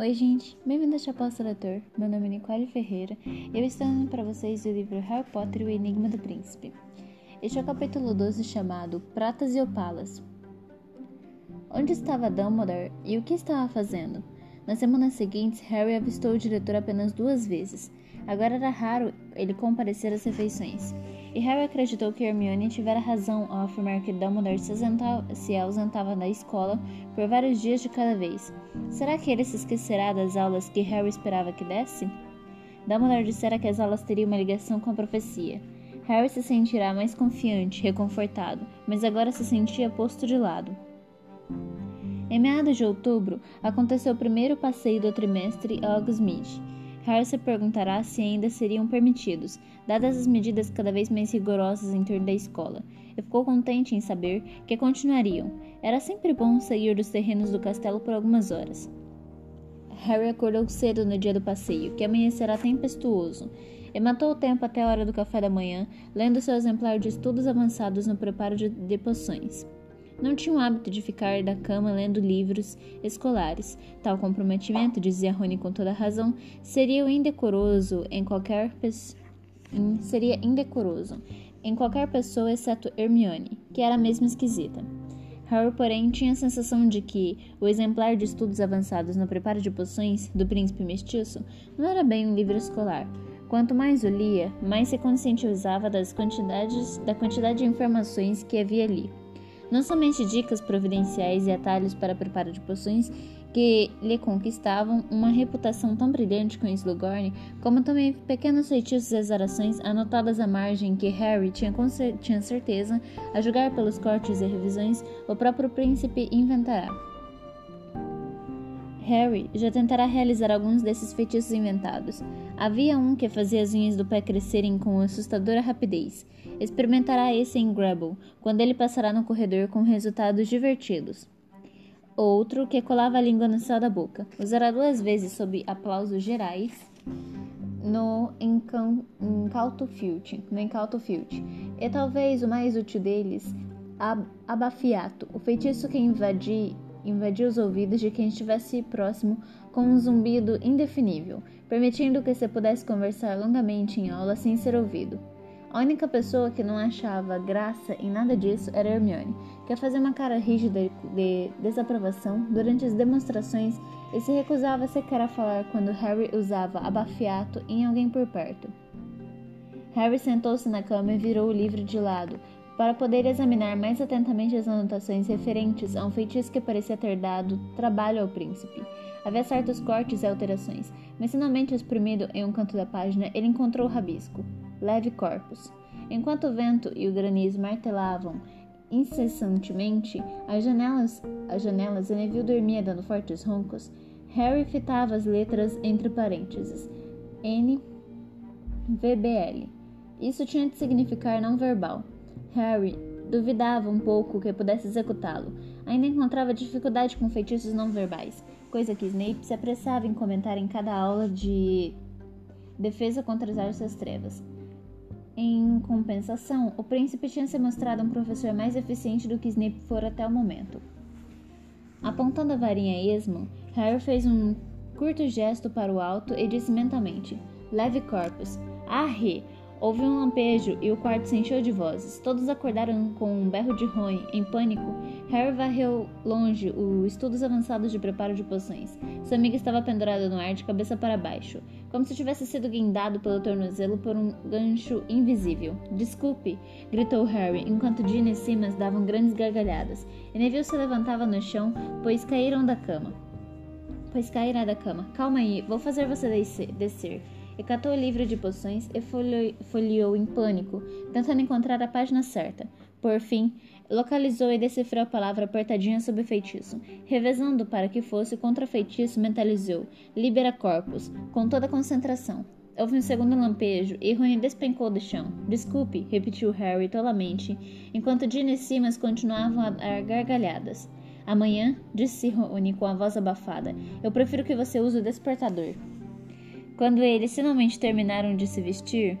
Oi, gente, bem-vindo ao Chapéu Seletor. Meu nome é Nicole Ferreira e eu estou lendo para vocês o livro Harry Potter e o Enigma do Príncipe. Este é o capítulo 12 chamado Pratas e Opalas. Onde estava Dumbledore e o que estava fazendo? Nas semanas seguintes, Harry avistou o diretor apenas duas vezes. Agora era raro ele comparecer às refeições. E Harry acreditou que Hermione tivera razão ao afirmar que Dumbledore se, se ausentava da escola por vários dias de cada vez. Será que ele se esquecerá das aulas que Harry esperava que desse? Dumbledore dissera que as aulas teriam uma ligação com a profecia. Harry se sentirá mais confiante, reconfortado, mas agora se sentia posto de lado. Em meados de outubro, aconteceu o primeiro passeio do trimestre a Hogsmeade. Harry se perguntará se ainda seriam permitidos, dadas as medidas cada vez mais rigorosas em torno da escola, e ficou contente em saber que continuariam. Era sempre bom sair dos terrenos do castelo por algumas horas. Harry acordou cedo no dia do passeio, que amanhecerá tempestuoso, e matou o tempo até a hora do café da manhã, lendo seu exemplar de estudos avançados no preparo de, de poções. Não tinha o hábito de ficar da cama lendo livros escolares. Tal comprometimento, dizia Rony com toda razão, seria indecoroso em qualquer seria indecoroso em qualquer pessoa exceto Hermione, que era mesmo esquisita. Harry, porém, tinha a sensação de que o exemplar de estudos avançados no preparo de poções do príncipe mestiço não era bem um livro escolar. Quanto mais o lia, mais se conscientizava das quantidades, da quantidade de informações que havia ali não somente dicas providenciais e atalhos para preparo de poções que lhe conquistavam uma reputação tão brilhante com Slughorn, como também pequenos feitiços e exarações anotadas à margem que Harry tinha, tinha certeza, a julgar pelos cortes e revisões, o próprio príncipe inventará. Harry já tentará realizar alguns desses feitiços inventados. Havia um que fazia as unhas do pé crescerem com assustadora rapidez. Experimentará esse em Grubble, quando ele passará no corredor com resultados divertidos. Outro que colava a língua no céu da boca. Usará duas vezes sob aplausos gerais no Incauto Field, no Incauto Field. E talvez o mais útil deles, Abafiato, o feitiço que invadir invadia os ouvidos de quem estivesse próximo com um zumbido indefinível, permitindo que se pudesse conversar longamente em aula sem ser ouvido. A única pessoa que não achava graça em nada disso era Hermione, que fazia uma cara rígida de desaprovação durante as demonstrações e se recusava sequer a falar quando Harry usava abafiato em alguém por perto. Harry sentou-se na cama e virou o livro de lado, para poder examinar mais atentamente as anotações referentes a um feitiço que parecia ter dado trabalho ao príncipe. Havia certos cortes e alterações, mas finalmente exprimido em um canto da página, ele encontrou o rabisco. Leve corpus. Enquanto o vento e o granizo martelavam incessantemente as janelas, as janelas e Neville dormia dando fortes roncos, Harry fitava as letras entre parênteses. N. VBL. Isso tinha de significar não verbal. Harry duvidava um pouco que pudesse executá-lo. Ainda encontrava dificuldade com feitiços não verbais, coisa que Snape se apressava em comentar em cada aula de defesa contra as artes trevas. Em compensação, o príncipe tinha se mostrado um professor mais eficiente do que Snape fora até o momento. Apontando a varinha a esmo, Harry fez um curto gesto para o alto e disse mentalmente: Leve corpus. Arre! Houve um lampejo e o quarto se encheu de vozes. Todos acordaram com um berro de Rony. Em pânico, Harry varreu longe os estudos avançados de preparo de poções. Sua amiga estava pendurada no ar de cabeça para baixo, como se tivesse sido guindado pelo tornozelo por um gancho invisível. Desculpe! gritou Harry, enquanto Ginny e Simas davam grandes gargalhadas. E Neville se levantava no chão, pois caíram da cama. Pois cairá da cama. Calma aí, vou fazer você descer e catou o livro de poções e folheou em pânico, tentando encontrar a página certa. Por fim, localizou e decifrou a palavra apertadinha sob feitiço. Revezando para que fosse contra feitiço, mentalizou Libera Corpus, com toda a concentração. Houve um segundo lampejo e Rony despencou do chão. Desculpe, repetiu Harry tolamente, enquanto Ginny e Simas continuavam a dar gargalhadas. Amanhã, disse Rony com a voz abafada, eu prefiro que você use o despertador. Quando eles finalmente terminaram de se vestir,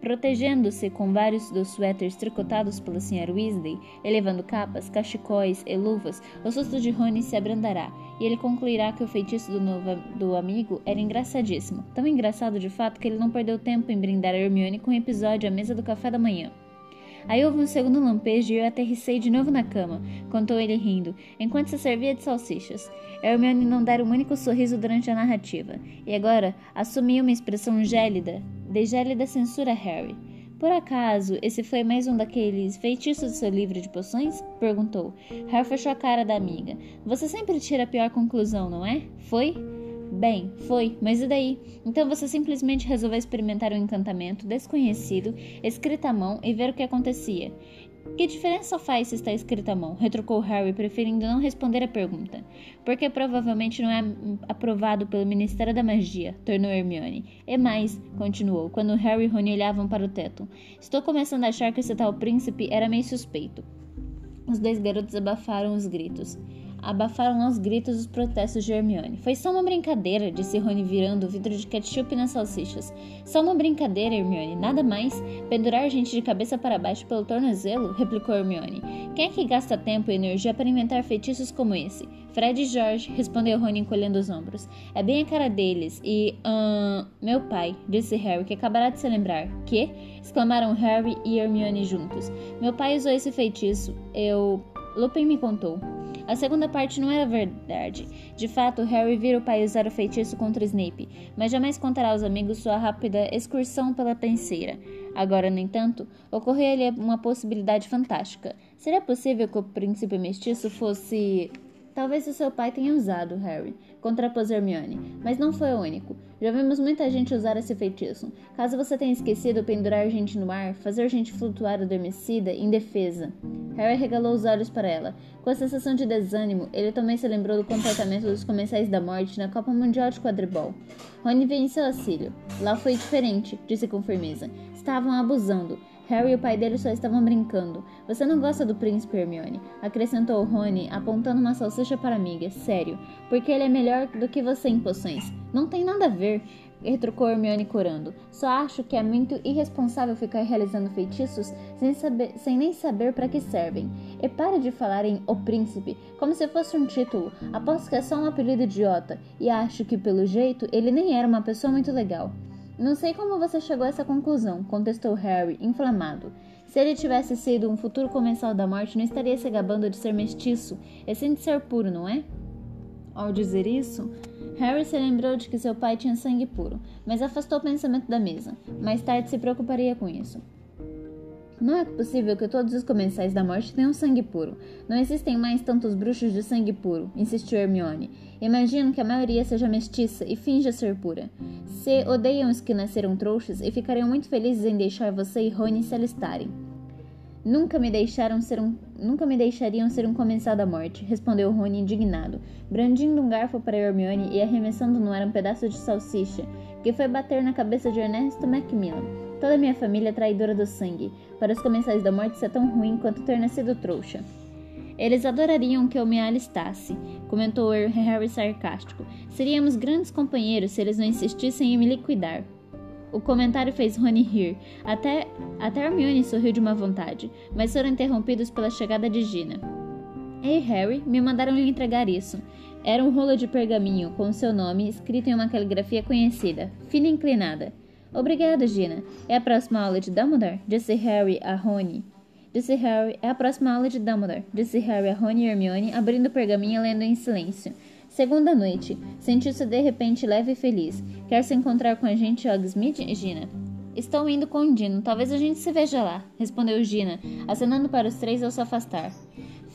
protegendo-se com vários dos suéteres tricotados pela Sra. Weasley, elevando capas, cachecóis e luvas, o susto de Rony se abrandará, e ele concluirá que o feitiço do, novo, do amigo era engraçadíssimo. Tão engraçado de fato que ele não perdeu tempo em brindar a Hermione com o um episódio à mesa do café da manhã. Aí houve um segundo lampejo e eu aterrissei de novo na cama, contou ele rindo, enquanto se servia de salsichas. Hermione não dera um único sorriso durante a narrativa, e agora assumia uma expressão gélida, de gélida censura Harry. Por acaso, esse foi mais um daqueles feitiços do seu livro de poções? Perguntou. Harry fechou a cara da amiga. Você sempre tira a pior conclusão, não é? Foi? Bem, foi, mas e daí? Então você simplesmente resolveu experimentar um encantamento desconhecido, escrito à mão e ver o que acontecia. Que diferença faz se está escrito à mão? retrucou Harry, preferindo não responder a pergunta. Porque provavelmente não é aprovado pelo Ministério da Magia, tornou Hermione. E mais, continuou, quando Harry e Rony olhavam para o teto. Estou começando a achar que esse tal príncipe era meio suspeito. Os dois garotos abafaram os gritos abafaram aos gritos os protestos de Hermione. Foi só uma brincadeira, disse Rony virando o vidro de ketchup nas salsichas. Só uma brincadeira, Hermione, nada mais. Pendurar gente de cabeça para baixo pelo tornozelo? replicou Hermione. Quem é que gasta tempo e energia para inventar feitiços como esse? Fred e George, respondeu Rony encolhendo os ombros. É bem a cara deles e. Hum, meu pai, disse Harry, que acabará de se lembrar. Que? exclamaram Harry e Hermione juntos. Meu pai usou esse feitiço. Eu. Lupin me contou. A segunda parte não era verdade. De fato, Harry vira o pai usar o feitiço contra Snape, mas jamais contará aos amigos sua rápida excursão pela penseira. Agora, no entanto, ocorreu-lhe uma possibilidade fantástica. Seria possível que o príncipe mestiço fosse Talvez o seu pai tenha usado, Harry, contrapôs Hermione, mas não foi o único. Já vimos muita gente usar esse feitiço. Caso você tenha esquecido pendurar gente no ar, fazer gente flutuar adormecida, indefesa. Harry regalou os olhos para ela. Com a sensação de desânimo, ele também se lembrou do comportamento dos comensais da morte na Copa Mundial de Quadribol. Rony seu auxílio. Lá foi diferente, disse com firmeza. Estavam abusando. Harry e o pai dele só estavam brincando. Você não gosta do príncipe, Hermione? Acrescentou Rony, apontando uma salsicha para a amiga. Sério, porque ele é melhor do que você em poções. Não tem nada a ver, retrucou Hermione corando. Só acho que é muito irresponsável ficar realizando feitiços sem, saber, sem nem saber para que servem. E pare de falar em O Príncipe, como se fosse um título. Aposto que é só um apelido idiota, e acho que, pelo jeito, ele nem era uma pessoa muito legal. Não sei como você chegou a essa conclusão, contestou Harry, inflamado. Se ele tivesse sido um futuro comensal da morte, não estaria se gabando de ser mestiço, e sim de ser puro, não é? Ao dizer isso, Harry se lembrou de que seu pai tinha sangue puro, mas afastou o pensamento da mesa. Mais tarde se preocuparia com isso. Não é possível que todos os comensais da morte tenham sangue puro. Não existem mais tantos bruxos de sangue puro, insistiu Hermione. Imagino que a maioria seja mestiça e finja ser pura. Se odeiam os que nasceram trouxas e ficariam muito felizes em deixar você e Rony se alistarem. Nunca me deixaram ser um, nunca me deixariam ser um comensal da morte, respondeu Rony indignado, brandindo um garfo para Hermione e arremessando no ar um pedaço de salsicha, que foi bater na cabeça de Ernesto Macmillan. Toda minha família é traidora do sangue. Para os comensais da morte isso é tão ruim quanto ter nascido trouxa. Eles adorariam que eu me alistasse, comentou Harry sarcástico. Seríamos grandes companheiros se eles não insistissem em me liquidar. O comentário fez Rony rir. Até, até Hermione sorriu de uma vontade, mas foram interrompidos pela chegada de Gina. Ei, Harry, me mandaram lhe entregar isso. Era um rolo de pergaminho com seu nome escrito em uma caligrafia conhecida, fina e inclinada. Obrigada, Gina. É a próxima aula de Dumbledore? Disse Harry a Rony. Disse Harry. É a próxima aula de Dumbledore. Disse Harry a Rony e Hermione, abrindo o pergaminho e lendo em silêncio. Segunda noite. Sentiu-se de repente leve e feliz. Quer se encontrar com a gente, Hogsmeade, Gina? Estou indo com o Dino. Talvez a gente se veja lá, respondeu Gina, acenando para os três ao se afastar.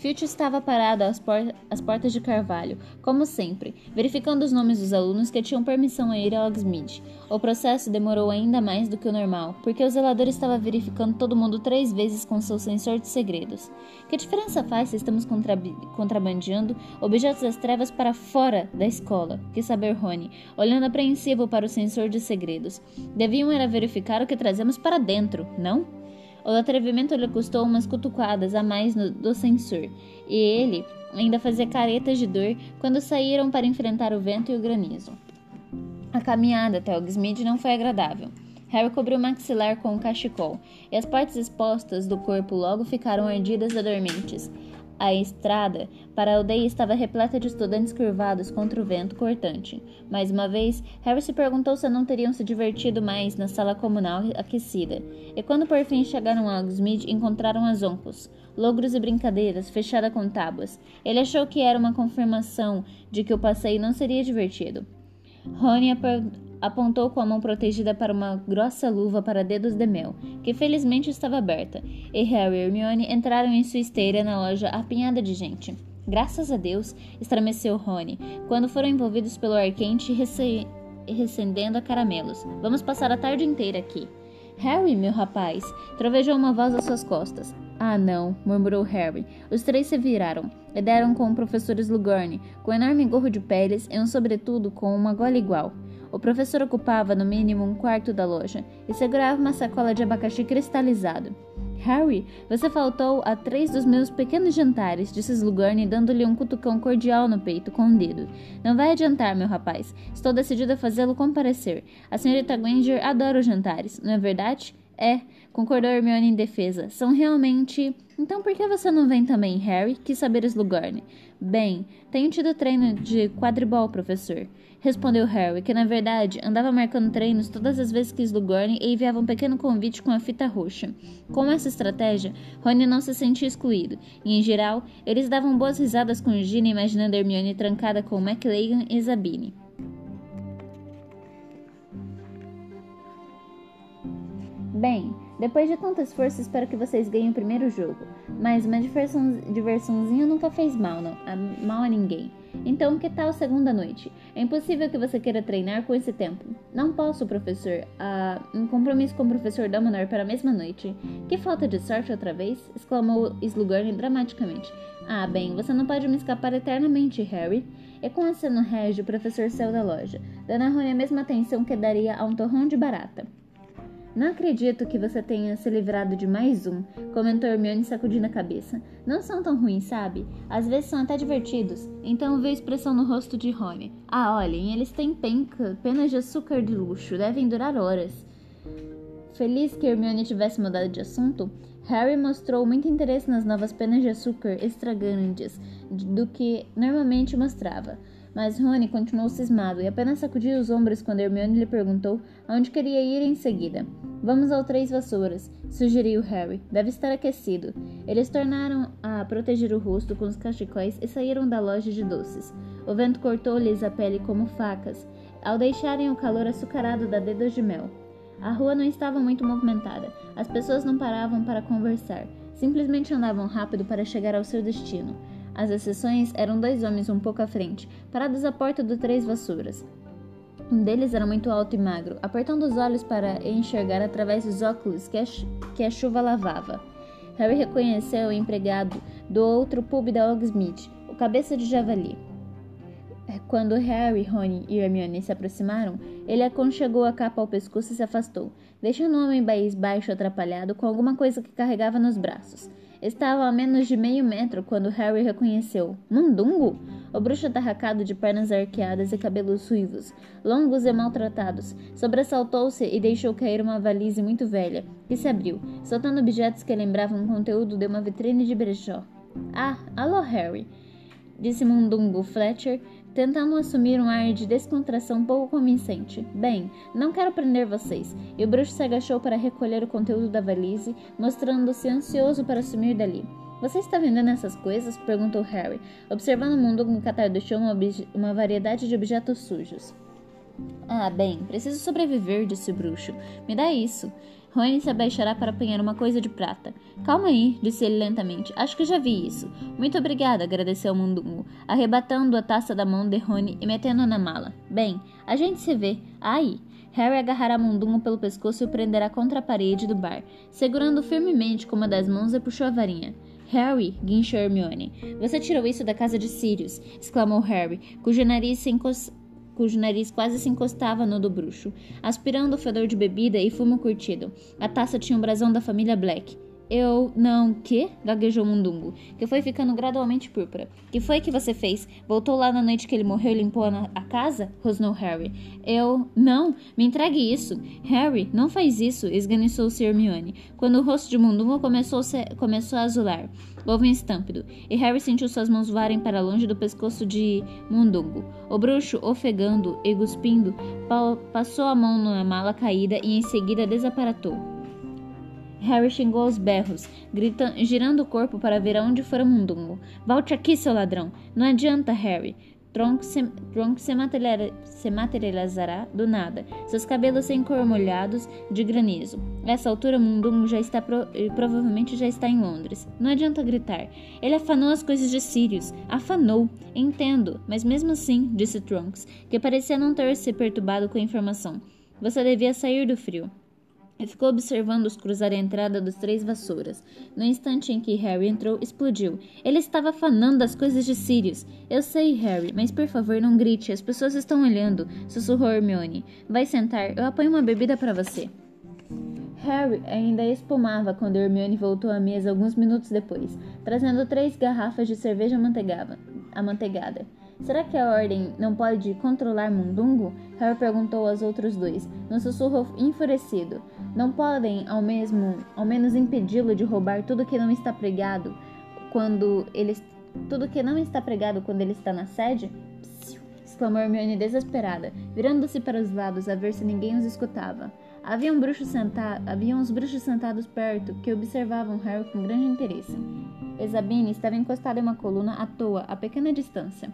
Filch estava parado às, por às, portas de Carvalho, como sempre, verificando os nomes dos alunos que tinham permissão a ir a Hogsmeade. O processo demorou ainda mais do que o normal, porque o zelador estava verificando todo mundo três vezes com seu sensor de segredos. Que diferença faz se estamos contra contrabandeando objetos das trevas para fora da escola? Quis saber Rony, olhando apreensivo para o sensor de segredos. Deviam era verificar o que trazemos para dentro, não? O atrevimento lhe custou umas cutucadas a mais no, do censor, e ele ainda fazia caretas de dor quando saíram para enfrentar o vento e o granizo. A caminhada até Hogsmeade não foi agradável. Harry cobriu o maxilar com um cachecol, e as partes expostas do corpo logo ficaram erguidas e dormentes. A estrada para a aldeia estava repleta de estudantes curvados contra o vento cortante. Mais uma vez, Harry se perguntou se não teriam se divertido mais na sala comunal aquecida. E quando por fim chegaram a Hogsmeade, encontraram as oncos, logros e brincadeiras, fechada com tábuas. Ele achou que era uma confirmação de que o passeio não seria divertido. Rony apontou com a mão protegida para uma grossa luva para dedos de mel, que felizmente estava aberta, e Harry e Hermione entraram em sua esteira na loja apinhada de gente. Graças a Deus, estremeceu Rony, quando foram envolvidos pelo ar quente e recendendo a caramelos. Vamos passar a tarde inteira aqui. Harry, meu rapaz, trovejou uma voz às suas costas. Ah, não, murmurou Harry. Os três se viraram e deram com o professor Slughorn, com um enorme gorro de peles e um sobretudo com uma gola igual. O professor ocupava no mínimo um quarto da loja e segurava uma sacola de abacaxi cristalizado. Harry, você faltou a três dos meus pequenos jantares, disse Slughorn, dando-lhe um cutucão cordial no peito com um dedo. Não vai adiantar, meu rapaz. Estou decidido a fazê-lo comparecer. A senhorita Granger adora os jantares, não é verdade? É, concordou Hermione em defesa. São realmente. Então por que você não vem também, Harry? Quis saber Slughorn. Bem, tenho tido treino de quadribol, professor respondeu Harry, que na verdade andava marcando treinos todas as vezes que Slughorn enviava um pequeno convite com a fita roxa. Com essa estratégia, Rony não se sentia excluído, e em geral, eles davam boas risadas com Gina imaginando Hermione trancada com McLagan e Zabine. Bem, depois de tanto esforço, espero que vocês ganhem o primeiro jogo. Mas uma diversão, diversãozinha nunca fez mal, não, a, mal a ninguém. Então, que tal segunda noite? É impossível que você queira treinar com esse tempo. Não posso, professor. Ah, um compromisso com o professor Dumbledore para a mesma noite. Que falta de sorte outra vez? exclamou Slughorn dramaticamente. Ah, bem, você não pode me escapar eternamente, Harry. E com aceno régio, o professor saiu da loja, dando a Rony a mesma atenção que daria a um torrão de barata. Não acredito que você tenha se livrado de mais um, comentou Hermione sacudindo a cabeça. Não são tão ruins, sabe? Às vezes são até divertidos. Então veio expressão no rosto de Rony. Ah, olhem, eles têm penca, penas de açúcar de luxo, devem durar horas. Feliz que Hermione tivesse mudado de assunto, Harry mostrou muito interesse nas novas penas de açúcar extravagantes do que normalmente mostrava. Mas Rony continuou cismado e apenas sacudiu os ombros quando Hermione lhe perguntou aonde queria ir em seguida. Vamos ao Três Vassouras, sugeriu Harry. Deve estar aquecido. Eles tornaram a proteger o rosto com os cachecóis e saíram da loja de doces. O vento cortou-lhes a pele como facas, ao deixarem o calor açucarado da dedos de mel. A rua não estava muito movimentada. As pessoas não paravam para conversar. Simplesmente andavam rápido para chegar ao seu destino. As exceções eram dois homens um pouco à frente, parados à porta do Três Vassouras. Um deles era muito alto e magro, apertando os olhos para enxergar através dos óculos que a, que a chuva lavava. Harry reconheceu o empregado do outro pub da Hogsmeade, o cabeça de javali. Quando Harry, Rony e Hermione se aproximaram, ele aconchegou a capa ao pescoço e se afastou, deixando o homem baixo atrapalhado com alguma coisa que carregava nos braços. Estava a menos de meio metro quando Harry reconheceu. Mundungo? O bruxo atarracado de pernas arqueadas e cabelos ruivos, longos e maltratados, sobressaltou-se e deixou cair uma valise muito velha, que se abriu, soltando objetos que lembravam o conteúdo de uma vitrine de brechó. Ah, alô, Harry! Disse Mundungo Fletcher, tentando assumir um ar de descontração pouco convincente. Bem, não quero prender vocês. E o bruxo se agachou para recolher o conteúdo da valise, mostrando-se ansioso para sumir dali. Você está vendendo essas coisas? perguntou Harry, observando o mundo no catar do chão uma, uma variedade de objetos sujos. Ah, bem, preciso sobreviver, disse o bruxo. Me dá isso. Rony se abaixará para apanhar uma coisa de prata. Calma aí, disse ele lentamente. Acho que já vi isso. Muito obrigada, agradeceu Mundungo, arrebatando a taça da mão de Rony e metendo-a na mala. Bem, a gente se vê. Aí. Harry agarrará Mundungo pelo pescoço e o prenderá contra a parede do bar, segurando firmemente com uma das mãos e puxou a varinha. Harry, guinchou Hermione. Você tirou isso da casa de Sirius, exclamou Harry, cujo nariz se encostou cujo nariz quase se encostava no do bruxo, aspirando o fedor de bebida e fumo curtido. A taça tinha um brasão da família Black. Eu. Não. Que? gaguejou Mundungo, que foi ficando gradualmente púrpura. Que foi que você fez? Voltou lá na noite que ele morreu e limpou a, casa? rosnou Harry. Eu. Não. Me entregue isso. Harry, não faz isso, esganiçou-se Hermione, quando o rosto de Mundungo começou, se, começou a azular. Houve um estampido, e Harry sentiu suas mãos voarem para longe do pescoço de Mundungo. O bruxo, ofegando e cuspindo, passou a mão na mala caída e em seguida desaparatou. Harry xingou aos berros, gritando, girando o corpo para ver aonde fora Mundungo. Volte aqui, seu ladrão! Não adianta, Harry. Tronco se, Tronco se, se materializará do nada, seus cabelos sem cor molhados de granizo. Nessa altura, Mundungo já está pro, provavelmente já está em Londres. Não adianta gritar. Ele afanou as coisas de Sirius. Afanou. Entendo, mas mesmo assim, disse Trunks, que parecia não ter se perturbado com a informação. Você devia sair do frio e ficou observando-os cruzar a entrada dos três vassouras. No instante em que Harry entrou, explodiu. Ele estava fanando as coisas de Sirius. Eu sei, Harry, mas por favor não grite, as pessoas estão olhando, sussurrou Hermione. Vai sentar, eu apanho uma bebida para você. Harry ainda espumava quando Hermione voltou à mesa alguns minutos depois, trazendo três garrafas de cerveja amanteigada. Será que a Ordem não pode controlar Mundungo? Harry perguntou aos outros dois, num sussurro enfurecido. Não podem, ao, mesmo, ao menos, impedi-lo de roubar tudo que não está pregado quando ele tudo que não está pregado quando ele está na sede? Exclamou Hermione desesperada, virando-se para os lados a ver se ninguém os escutava. Havia, um bruxo senta... Havia uns bruxos sentados perto que observavam Harry com grande interesse. Exabine estava encostada em uma coluna à toa, a pequena distância.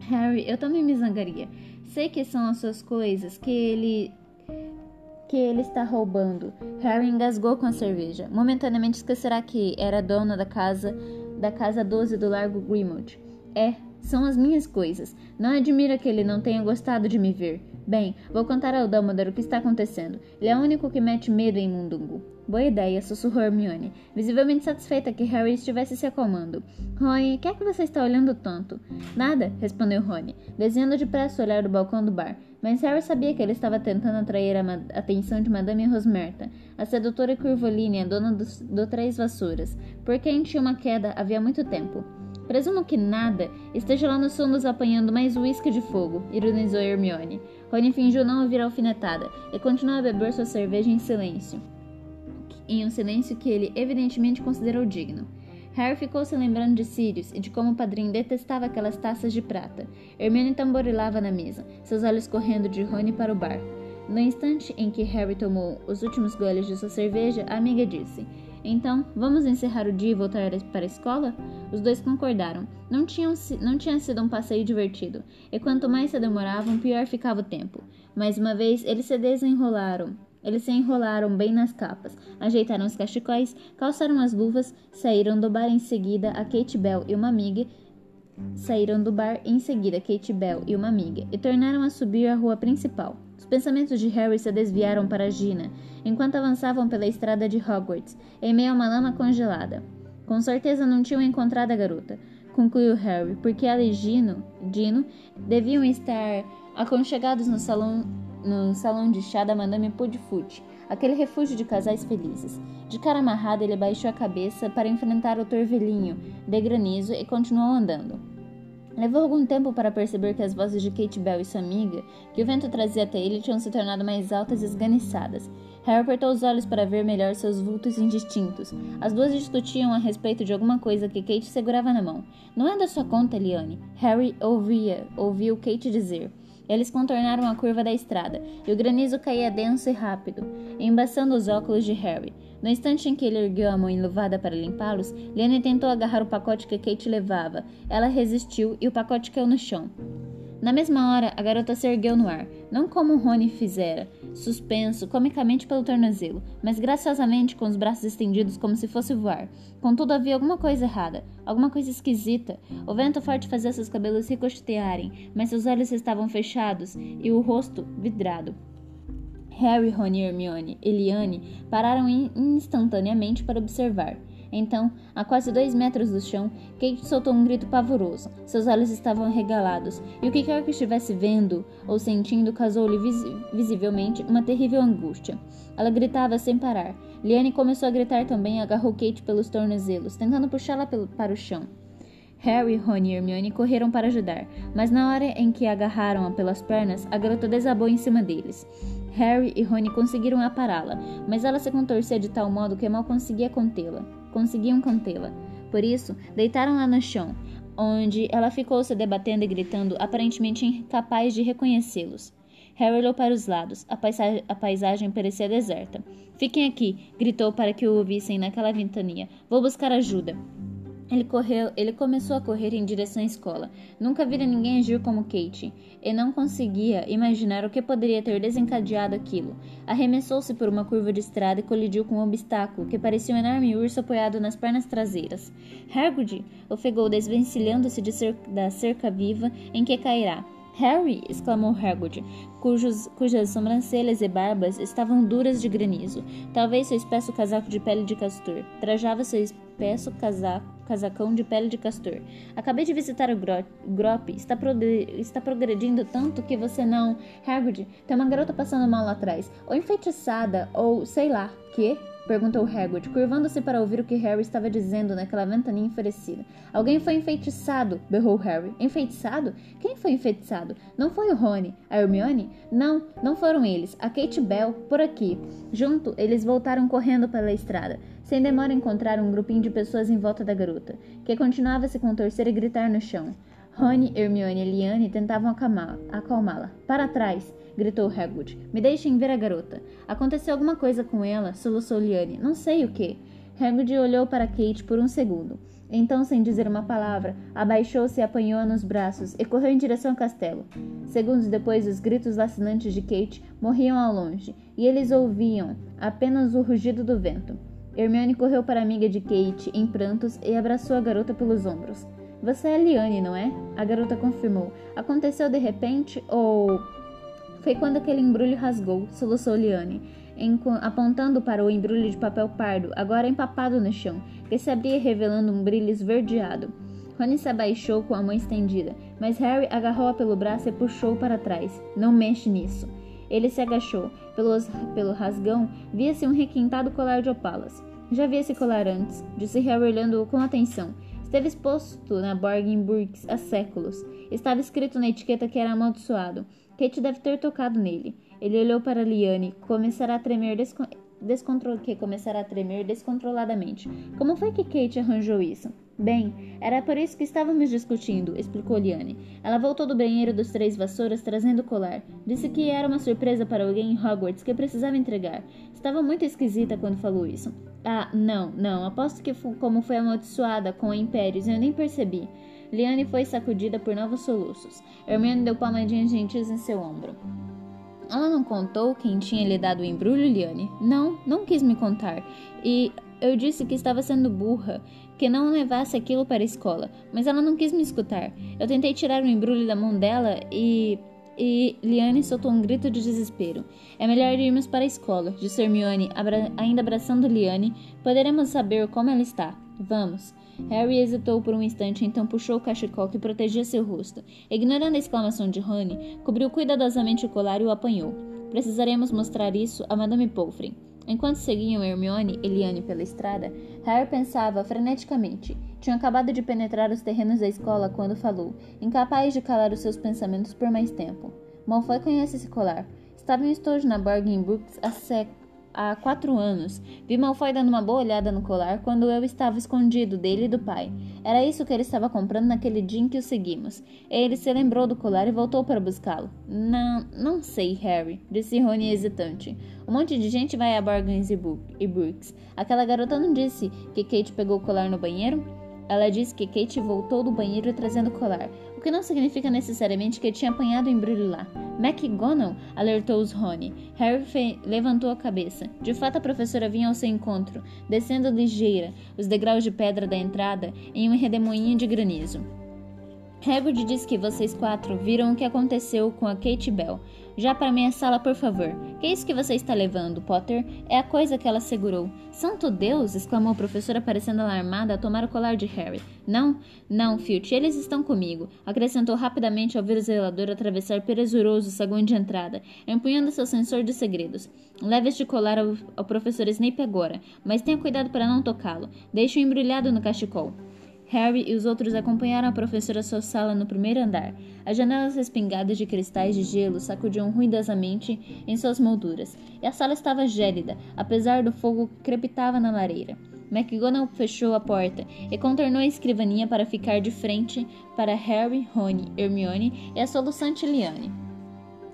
Harry, eu também me zangaria. Sei que são as suas coisas que ele que ele está roubando. Harry engasgou com a cerveja. Momentaneamente esquecerá que era dona da casa da casa 12 do Largo Grimald. É, são as minhas coisas. Não admira que ele não tenha gostado de me ver. Bem, vou contar ao Dumbledore o que está acontecendo. Ele é o único que mete medo em Mundungu. Boa ideia, sussurrou Hermione, visivelmente satisfeita que Harry estivesse se acalmando. Rony, que é que você está olhando tanto? Nada, respondeu Rony, desviando depressa o olhar do balcão do bar. Mas Harry sabia que ele estava tentando atrair a atenção de Madame Rosmerta, a sedutora curvilínea dona do, do Três Vassouras, por quem tinha uma queda havia muito tempo. Presumo que nada esteja lá nos fundos apanhando mais uísque de fogo, ironizou Hermione. Rony fingiu não ouvir a alfinetada e continuou a beber sua cerveja em silêncio. Em um silêncio que ele evidentemente considerou digno. Harry ficou se lembrando de Sirius e de como o padrinho detestava aquelas taças de prata. Hermione tamborilava na mesa, seus olhos correndo de Rony para o bar. No instante em que Harry tomou os últimos goles de sua cerveja, a amiga disse: então, vamos encerrar o dia e voltar para a escola? Os dois concordaram. Não, tinham, não tinha sido um passeio divertido, e quanto mais se demoravam, pior ficava o tempo. Mais uma vez, eles se desenrolaram. Eles se enrolaram bem nas capas, ajeitaram os cachecóis, calçaram as luvas, saíram do bar em seguida a Kate Bell e uma amiga saíram do bar em seguida Kate Bell e uma amiga e tornaram a subir a rua principal. Os pensamentos de Harry se desviaram para Gina, enquanto avançavam pela estrada de Hogwarts, em meio a uma lama congelada. Com certeza não tinham encontrado a garota, concluiu Harry, porque ela e Gino, Dino deviam estar aconchegados no salão, no salão de chá da Madame Pudfoot, aquele refúgio de casais felizes. De cara amarrada, ele baixou a cabeça para enfrentar o torvelinho de granizo e continuou andando. Levou algum tempo para perceber que as vozes de Kate Bell e sua amiga, que o vento trazia até ele, tinham se tornado mais altas e esganiçadas. Harry apertou os olhos para ver melhor seus vultos indistintos. As duas discutiam a respeito de alguma coisa que Kate segurava na mão. Não é da sua conta, Liane. Harry ouvia, ouviu Kate dizer. Eles contornaram a curva da estrada, e o granizo caía denso e rápido, embaçando os óculos de Harry. No instante em que ele ergueu a mão enluvada para limpá-los, Liane tentou agarrar o pacote que Kate levava. Ela resistiu e o pacote caiu no chão. Na mesma hora, a garota se ergueu no ar, não como Rony fizera, suspenso comicamente pelo tornozelo, mas graciosamente com os braços estendidos como se fosse voar. Contudo, havia alguma coisa errada, alguma coisa esquisita. O vento forte fazia seus cabelos ricochetearem, mas seus olhos estavam fechados e o rosto vidrado. Harry, Ron e Hermione e Liane pararam instantaneamente para observar. Então, a quase dois metros do chão, Kate soltou um grito pavoroso. Seus olhos estavam regalados, e o que quer que estivesse vendo ou sentindo causou-lhe vis visivelmente uma terrível angústia. Ela gritava sem parar. Liane começou a gritar também e agarrou Kate pelos tornozelos, tentando puxá-la para o chão. Harry, Ron e Hermione correram para ajudar, mas na hora em que agarraram-a pelas pernas, a garota desabou em cima deles. Harry e Rony conseguiram apará-la, mas ela se contorcia de tal modo que mal conseguia contê-la. Conseguiam contê-la. Por isso, deitaram-la no chão, onde ela ficou se debatendo e gritando, aparentemente incapaz de reconhecê-los. Harry olhou para os lados. A, paisa a paisagem parecia deserta. Fiquem aqui, gritou para que o ouvissem naquela ventania. Vou buscar ajuda. Ele correu, ele começou a correr em direção à escola. Nunca vira ninguém agir como Kate, e não conseguia imaginar o que poderia ter desencadeado aquilo. Arremessou-se por uma curva de estrada e colidiu com um obstáculo que parecia um enorme urso apoiado nas pernas traseiras. Hagrid ofegou desvencilhando-se de cer da cerca viva em que cairá. Harry! exclamou Hagrid, cujos, cujas sobrancelhas e barbas estavam duras de granizo. Talvez seu espesso casaco de pele de castor. Trajava seu espesso casaco casacão de pele de castor. Acabei de visitar o Grop. Está, está progredindo tanto que você não. Hagrid, tem uma garota passando mal lá atrás. Ou enfeitiçada, ou sei lá. Que? Perguntou Hagrid, curvando-se para ouvir o que Harry estava dizendo naquela ventania enfurecida. Alguém foi enfeitiçado, berrou Harry. Enfeitiçado? Quem foi enfeitiçado? Não foi o Rony? A Hermione? Não, não foram eles. A Kate Bell, por aqui. Junto, eles voltaram correndo pela estrada. Sem demora encontraram um grupinho de pessoas em volta da garota, que continuava a se contorcer e gritar no chão. Rony, Hermione e Liane tentavam acalmá-la. Para trás! gritou Hagrid. Me deixem ver a garota. Aconteceu alguma coisa com ela? soluçou Liane. Não sei o que. Hagrid olhou para Kate por um segundo. Então, sem dizer uma palavra, abaixou-se e apanhou-a nos braços e correu em direção ao castelo. Segundos depois, os gritos lacinantes de Kate morriam ao longe, e eles ouviam apenas o rugido do vento. Hermione correu para a amiga de Kate em prantos e abraçou a garota pelos ombros. Você é Liane, não é? A garota confirmou. Aconteceu de repente ou. Foi quando aquele embrulho rasgou, soluçou Liane, apontando para o embrulho de papel pardo, agora empapado no chão, que se abria revelando um brilho esverdeado. Rony se abaixou com a mão estendida, mas Harry agarrou-a pelo braço e puxou para trás. Não mexe nisso. Ele se agachou. Pelos, pelo rasgão, via-se um requintado colar de opalas. Já vi esse colar antes, disse Harry olhando-o com atenção. Esteve exposto na Brooks há séculos. Estava escrito na etiqueta que era amaldiçoado. Kate deve ter tocado nele. Ele olhou para Liane, começará a tremer descon... descontro... que começará a tremer descontroladamente. Como foi que Kate arranjou isso? Bem, era por isso que estávamos discutindo, explicou Liane. Ela voltou do banheiro dos três vassouras trazendo o colar. Disse que era uma surpresa para alguém em Hogwarts que precisava entregar. Estava muito esquisita quando falou isso. Ah, não, não. Aposto que como foi amaldiçoada com Impérios, eu nem percebi. Liane foi sacudida por novos soluços. Hermione deu palmadinhas gentis em seu ombro. Ela não contou quem tinha lhe dado o embrulho, Liane? Não, não quis me contar. E eu disse que estava sendo burra, que não levasse aquilo para a escola, mas ela não quis me escutar. Eu tentei tirar o embrulho da mão dela e e Liane soltou um grito de desespero. É melhor irmos para a escola, disse Hermione, abra ainda abraçando Liane. Poderemos saber como ela está. Vamos. Harry hesitou por um instante, então puxou o cachecol que protegia seu rosto. Ignorando a exclamação de Rony, cobriu cuidadosamente o colar e o apanhou. Precisaremos mostrar isso a Madame Pomfrey. Enquanto seguiam Hermione e Liane pela estrada, Harry pensava freneticamente. Tinha acabado de penetrar os terrenos da escola quando falou, incapaz de calar os seus pensamentos por mais tempo. Malfoy conhece esse colar. Estava em estojo na Bargain Brooks há, há quatro anos. Vi Malfoy dando uma boa olhada no colar quando eu estava escondido dele e do pai. Era isso que ele estava comprando naquele dia em que o seguimos. Ele se lembrou do colar e voltou para buscá-lo. Não, não sei, Harry, disse Rony hesitante. Um monte de gente vai a Bargains e Brooks. Aquela garota não disse que Kate pegou o colar no banheiro? Ela disse que Kate voltou do banheiro trazendo o colar, o que não significa necessariamente que tinha apanhado o embrulho lá. McGonagall alertou os Rony. Harry levantou a cabeça. De fato, a professora vinha ao seu encontro, descendo ligeira os degraus de pedra da entrada em um redemoinho de granizo. Hagrid diz que vocês quatro viram o que aconteceu com a Kate Bell. Já para minha sala, por favor. Que é isso que você está levando, Potter? É a coisa que ela segurou. Santo Deus! exclamou a professora, parecendo alarmada a tomar o colar de Harry. Não, não, Filch, eles estão comigo, acrescentou rapidamente ao ver o zelador atravessar perezuroso o saguão de entrada, empunhando seu sensor de segredos. Leve este colar ao, ao professor Snape agora, mas tenha cuidado para não tocá-lo. Deixe-o embrulhado no cachecol. Harry e os outros acompanharam a professora à sua sala no primeiro andar. As janelas respingadas de cristais de gelo sacudiam ruidosamente em suas molduras, e a sala estava gélida, apesar do fogo que crepitava na lareira. McGonagall fechou a porta e contornou a escrivaninha para ficar de frente para Harry, Rony, Hermione e a soluçante Liane.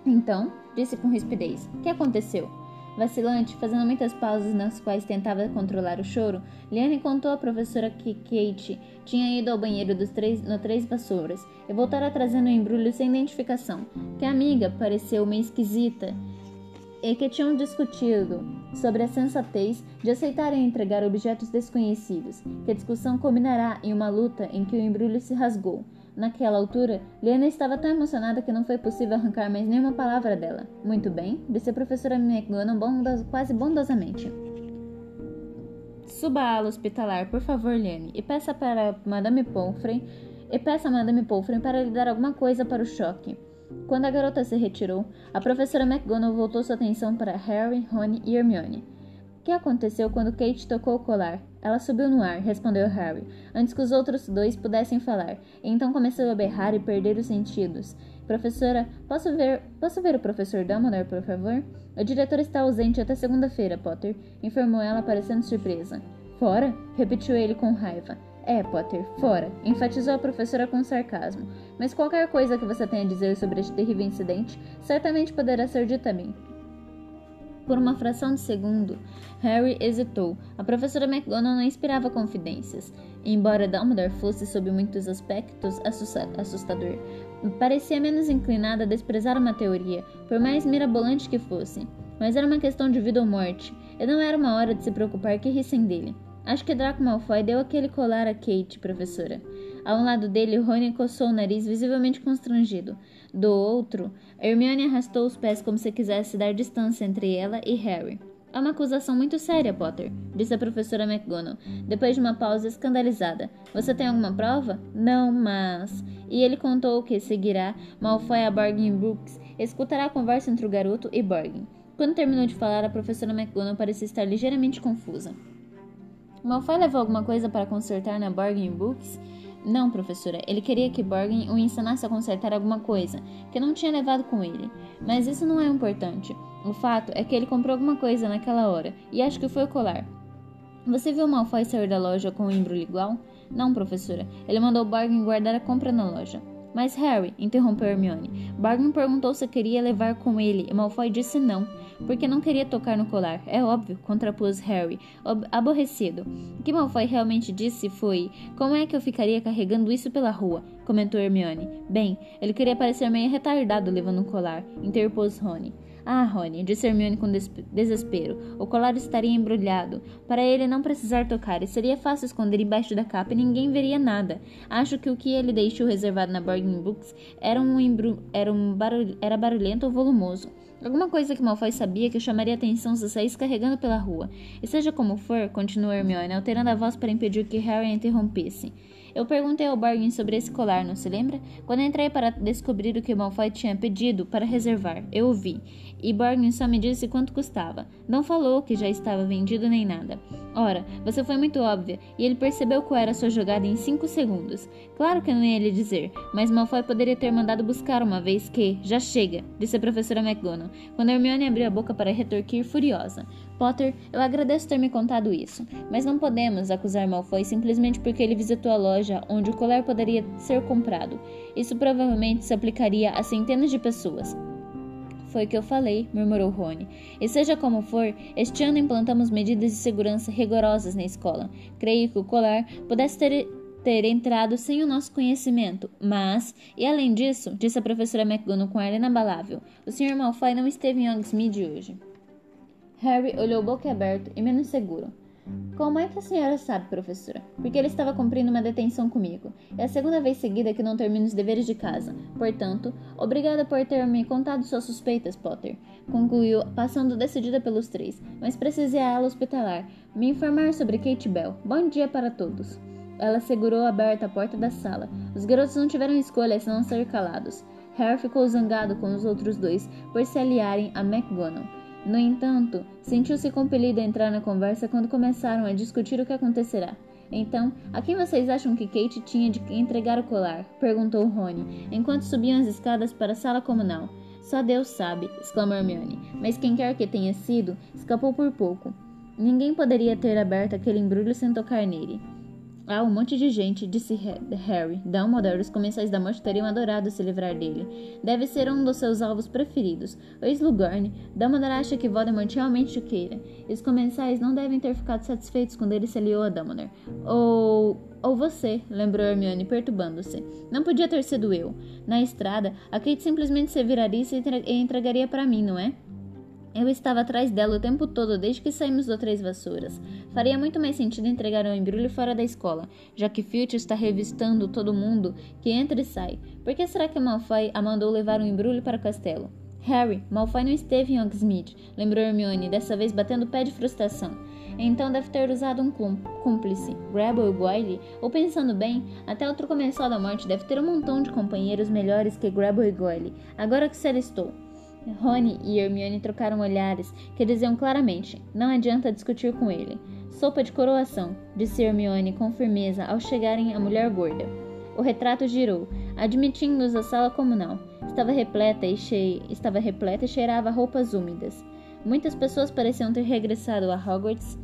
Então, disse com rispidez, o que aconteceu? Vacilante, fazendo muitas pausas nas quais tentava controlar o choro, Liane contou à professora que Kate tinha ido ao banheiro dos três, no Três Vassouras e voltara trazendo um embrulho sem identificação, que a amiga pareceu meio esquisita e que tinham discutido sobre a sensatez de aceitar e entregar objetos desconhecidos, que a discussão culminará em uma luta em que o embrulho se rasgou. Naquela altura, Liana estava tão emocionada que não foi possível arrancar mais nenhuma palavra dela. Muito bem, disse a professora McGonagall quase bondosamente. Suba à ala hospitalar, por favor, Liane, e peça para Madame Pomfrey e peça a Madame Pomfrey para lhe dar alguma coisa para o choque. Quando a garota se retirou, a professora McGonagall voltou sua atenção para Harry, Rony e Hermione. O que aconteceu quando Kate tocou o colar? Ela subiu no ar, respondeu Harry, antes que os outros dois pudessem falar, então começou a berrar e perder os sentidos. Professora, posso ver, posso ver o professor Dumbledore, por favor? O diretor está ausente até segunda-feira, Potter, informou ela, parecendo surpresa. Fora? repetiu ele com raiva. É, Potter, fora, enfatizou a professora com sarcasmo. Mas qualquer coisa que você tenha a dizer sobre este terrível incidente certamente poderá ser dita a mim. Por uma fração de segundo, Harry hesitou. A professora McGonagall não inspirava confidências. Embora Dumbledore fosse, sob muitos aspectos, assustador, parecia menos inclinada a desprezar uma teoria, por mais mirabolante que fosse. Mas era uma questão de vida ou morte, e não era uma hora de se preocupar que rissem dele. Acho que Draco Malfoy deu aquele colar a Kate, professora. A um lado dele, Rony coçou o nariz, visivelmente constrangido. Do outro, Hermione arrastou os pés como se quisesse dar distância entre ela e Harry. É uma acusação muito séria, Potter, disse a professora McGonagall, depois de uma pausa escandalizada. Você tem alguma prova? Não, mas. E ele contou que seguirá Malfoy a Bargain Brooks escutará a conversa entre o garoto e Borgin. Quando terminou de falar, a professora McGonagall parecia estar ligeiramente confusa. Malfoy levou alguma coisa para consertar na Bargain Books? Não, professora, ele queria que Borgin o ensinasse a consertar alguma coisa que não tinha levado com ele. Mas isso não é importante. O fato é que ele comprou alguma coisa naquela hora, e acho que foi o colar. Você viu Malfoy sair da loja com um embrulho igual? Não, professora. Ele mandou Borgin guardar a compra na loja. Mas Harry, interrompeu Hermione. Bargain perguntou se queria levar com ele e Malfoy disse não, porque não queria tocar no colar. É óbvio, contrapôs Harry, aborrecido. O que Malfoy realmente disse foi: Como é que eu ficaria carregando isso pela rua? comentou Hermione. Bem, ele queria parecer meio retardado levando um colar, interpôs Rony. Ah, Rony, disse Hermione com desespero. O colar estaria embrulhado, para ele não precisar tocar, e seria fácil esconder embaixo da capa e ninguém veria nada. Acho que o que ele deixou reservado na Bargain Books era, um era, um era barulhento ou volumoso. Alguma coisa que Malfoy sabia que chamaria atenção se saísse carregando pela rua. E seja como for, continuou Hermione, alterando a voz para impedir que Harry a interrompesse. Eu perguntei ao Bargain sobre esse colar, não se lembra? Quando entrei para descobrir o que Malfoy tinha pedido para reservar, eu o vi. E Bargain só me disse quanto custava. Não falou que já estava vendido nem nada. Ora, você foi muito óbvia, e ele percebeu qual era a sua jogada em cinco segundos. Claro que não ia lhe dizer, mas Malfoy poderia ter mandado buscar uma vez que... Já chega, disse a professora McGonagall, quando Hermione abriu a boca para retorquir furiosa. Potter, eu agradeço ter me contado isso, mas não podemos acusar Malfoy simplesmente porque ele visitou a loja onde o colar poderia ser comprado. Isso provavelmente se aplicaria a centenas de pessoas. Foi o que eu falei, murmurou Rony. E seja como for, este ano implantamos medidas de segurança rigorosas na escola. Creio que o colar pudesse ter, ter entrado sem o nosso conhecimento, mas, e além disso, disse a professora McGonagall com ar inabalável, o Sr. Malfoy não esteve em Hogsmeade hoje. Harry olhou boquiaberto e menos seguro. Como é que a senhora sabe, professora? Porque ele estava cumprindo uma detenção comigo. É a segunda vez seguida que não termino os deveres de casa. Portanto, obrigada por ter me contado suas suspeitas, Potter. Concluiu, passando decidida pelos três. Mas precisei a ela hospitalar. Me informar sobre Kate Bell. Bom dia para todos. Ela segurou aberta a porta da sala. Os garotos não tiveram escolha senão ser calados. Harry ficou zangado com os outros dois por se aliarem a McGonagall. No entanto, sentiu-se compelido a entrar na conversa quando começaram a discutir o que acontecerá. Então, a quem vocês acham que Kate tinha de entregar o colar? perguntou Rony, enquanto subiam as escadas para a sala comunal. Só Deus sabe, exclamou Hermione, mas quem quer que tenha sido, escapou por pouco. Ninguém poderia ter aberto aquele embrulho sem tocar nele. Ah, um monte de gente, disse Harry. Dumbledore, os comensais da morte teriam adorado se livrar dele. Deve ser um dos seus alvos preferidos. O Slughorn, Dumbledore acha que Voldemort realmente o queira. E os comensais não devem ter ficado satisfeitos quando ele se aliou a Dumbledore. Ou... Ou você, lembrou Hermione, perturbando-se. Não podia ter sido eu. Na estrada, a Kate simplesmente se viraria e entregaria para mim, não é? Eu estava atrás dela o tempo todo desde que saímos do Três Vassouras. Faria muito mais sentido entregar o um embrulho fora da escola, já que Filch está revistando todo mundo que entra e sai. Por que será que Malfoy a mandou levar um embrulho para o castelo? Harry, Malfoy não esteve em Hogsmeade, lembrou Hermione, dessa vez batendo o pé de frustração. Então deve ter usado um cúmplice, Grable ou Goyle, ou pensando bem, até outro comensal da morte deve ter um montão de companheiros melhores que Grable e Goyle, agora que se alistou. Rony e Hermione trocaram olhares que diziam claramente: não adianta discutir com ele. Sopa de coroação, disse Hermione com firmeza ao chegarem à mulher gorda. O retrato girou, admitindo-os à sala comunal. Estava repleta e cheia, estava repleta e cheirava roupas úmidas. Muitas pessoas pareciam ter regressado a Hogwarts,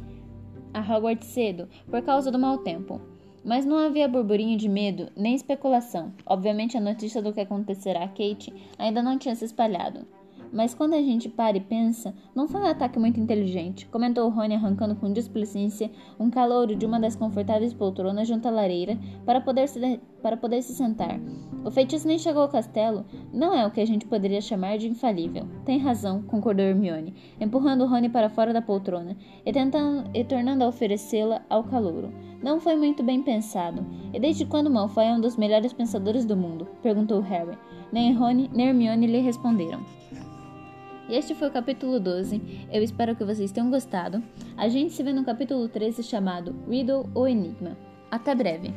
a Hogwarts cedo por causa do mau tempo. Mas não havia burburinho de medo nem especulação. Obviamente, a notícia do que acontecerá a Kate ainda não tinha se espalhado. Mas quando a gente para e pensa, não foi um ataque muito inteligente, comentou Rony arrancando com displicência um calouro de uma das confortáveis poltronas junto à lareira para poder, se, para poder se sentar. O feitiço nem chegou ao castelo, não é o que a gente poderia chamar de infalível. Tem razão, concordou Hermione, empurrando Rony para fora da poltrona e, tentando, e tornando a oferecê-la ao calouro. Não foi muito bem pensado. E desde quando Malfoy é um dos melhores pensadores do mundo? perguntou Harry. Nem Rony nem Hermione lhe responderam. Este foi o capítulo 12. Eu espero que vocês tenham gostado. A gente se vê no capítulo 13 chamado Riddle ou Enigma. Até breve!